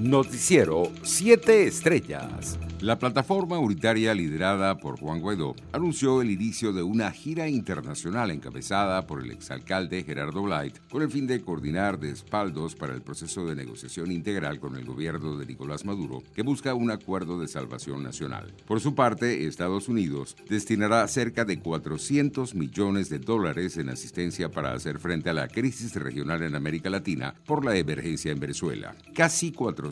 Noticiero 7 Estrellas. La plataforma unitaria liderada por Juan Guaidó anunció el inicio de una gira internacional encabezada por el exalcalde Gerardo Blight con el fin de coordinar despaldos para el proceso de negociación integral con el gobierno de Nicolás Maduro que busca un acuerdo de salvación nacional. Por su parte, Estados Unidos destinará cerca de 400 millones de dólares en asistencia para hacer frente a la crisis regional en América Latina por la emergencia en Venezuela. Casi 400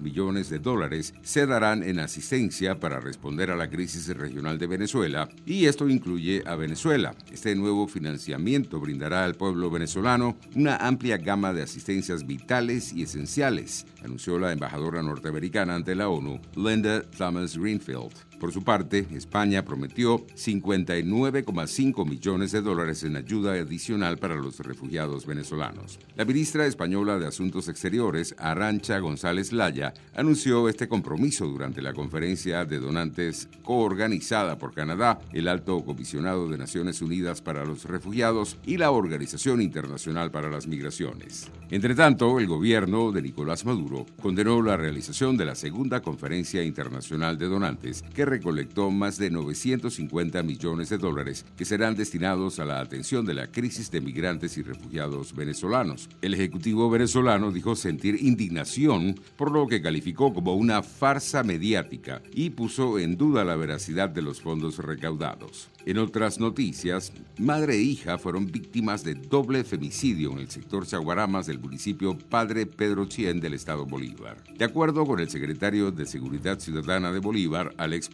millones de dólares se darán en asistencia para responder a la crisis regional de Venezuela y esto incluye a Venezuela. Este nuevo financiamiento brindará al pueblo venezolano una amplia gama de asistencias vitales y esenciales, anunció la embajadora norteamericana ante la ONU, Linda Thomas Greenfield. Por su parte, España prometió 59,5 millones de dólares en ayuda adicional para los refugiados venezolanos. La ministra española de Asuntos Exteriores, Arancha González Laya, anunció este compromiso durante la conferencia de donantes coorganizada por Canadá, el Alto Comisionado de Naciones Unidas para los Refugiados y la Organización Internacional para las Migraciones. Entre tanto, el gobierno de Nicolás Maduro condenó la realización de la segunda conferencia internacional de donantes que recolectó más de 950 millones de dólares que serán destinados a la atención de la crisis de migrantes y refugiados venezolanos. El Ejecutivo venezolano dijo sentir indignación por lo que calificó como una farsa mediática y puso en duda la veracidad de los fondos recaudados. En otras noticias, madre e hija fueron víctimas de doble femicidio en el sector Chaguaramas del municipio Padre Pedro Chien del estado Bolívar. De acuerdo con el secretario de Seguridad Ciudadana de Bolívar, Alex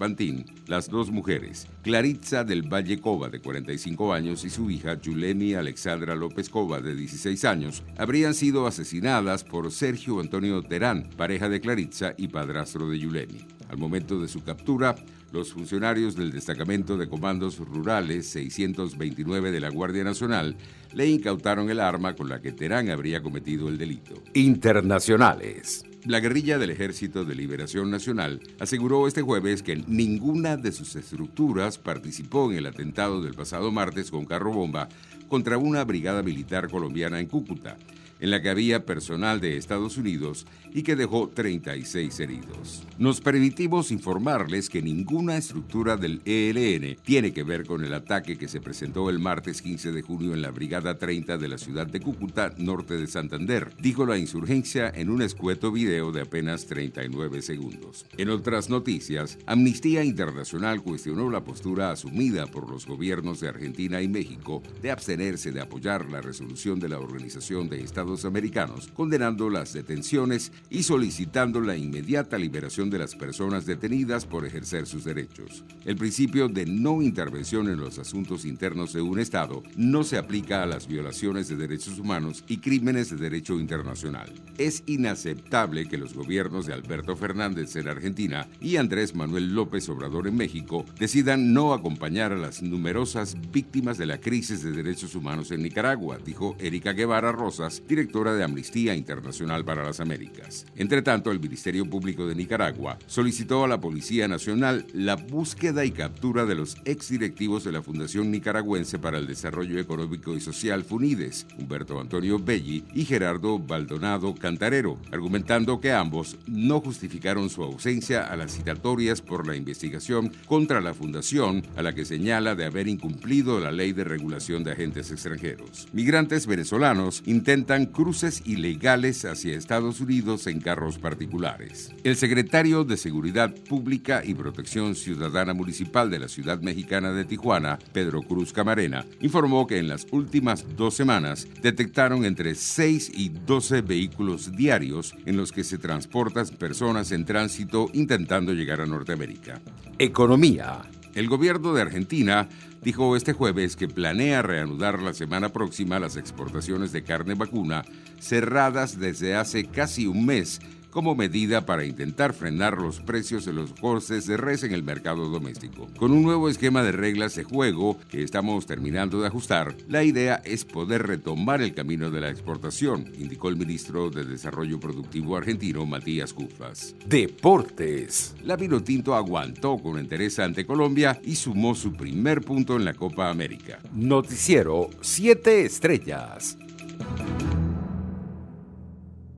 Las dos mujeres, Claritza del Valle Cova de 45 años y su hija Yulemi Alexandra López Cova de 16 años, habrían sido asesinadas por Sergio Antonio Terán, pareja de Claritza y padrastro de Yulemi. Al momento de su captura, los funcionarios del Destacamento de Comandos Rurales 629 de la Guardia Nacional le incautaron el arma con la que Terán habría cometido el delito. Internacionales. La guerrilla del Ejército de Liberación Nacional aseguró este jueves que ninguna de sus estructuras participó en el atentado del pasado martes con carro bomba contra una brigada militar colombiana en Cúcuta en la que había personal de Estados Unidos y que dejó 36 heridos. Nos permitimos informarles que ninguna estructura del ELN tiene que ver con el ataque que se presentó el martes 15 de junio en la Brigada 30 de la ciudad de Cúcuta, norte de Santander, dijo la insurgencia en un escueto video de apenas 39 segundos. En otras noticias, Amnistía Internacional cuestionó la postura asumida por los gobiernos de Argentina y México de abstenerse de apoyar la resolución de la Organización de Estados Americanos, condenando las detenciones y solicitando la inmediata liberación de las personas detenidas por ejercer sus derechos. El principio de no intervención en los asuntos internos de un Estado no se aplica a las violaciones de derechos humanos y crímenes de derecho internacional. Es inaceptable que los gobiernos de Alberto Fernández en Argentina y Andrés Manuel López Obrador en México decidan no acompañar a las numerosas víctimas de la crisis de derechos humanos en Nicaragua, dijo Erika Guevara Rosas, directora de Amnistía Internacional para las Américas. Entre tanto, el Ministerio Público de Nicaragua solicitó a la Policía Nacional la búsqueda y captura de los exdirectivos de la Fundación Nicaragüense para el Desarrollo Económico y Social FUNIDES, Humberto Antonio Belli y Gerardo Baldonado Cantarero, argumentando que ambos no justificaron su ausencia a las citatorias por la investigación contra la fundación a la que señala de haber incumplido la ley de regulación de agentes extranjeros. Migrantes venezolanos intentan cruces ilegales hacia Estados Unidos en carros particulares. El secretario de Seguridad Pública y Protección Ciudadana Municipal de la ciudad mexicana de Tijuana, Pedro Cruz Camarena, informó que en las últimas dos semanas detectaron entre 6 y 12 vehículos diarios en los que se transportan personas en tránsito intentando llegar a Norteamérica. Economía. El gobierno de Argentina dijo este jueves que planea reanudar la semana próxima las exportaciones de carne vacuna cerradas desde hace casi un mes como medida para intentar frenar los precios de los cortes de res en el mercado doméstico. Con un nuevo esquema de reglas de juego que estamos terminando de ajustar, la idea es poder retomar el camino de la exportación, indicó el ministro de Desarrollo Productivo argentino Matías Cufas. Deportes. La Tinto aguantó con entereza ante Colombia y sumó su primer punto en la Copa América. Noticiero 7 Estrellas.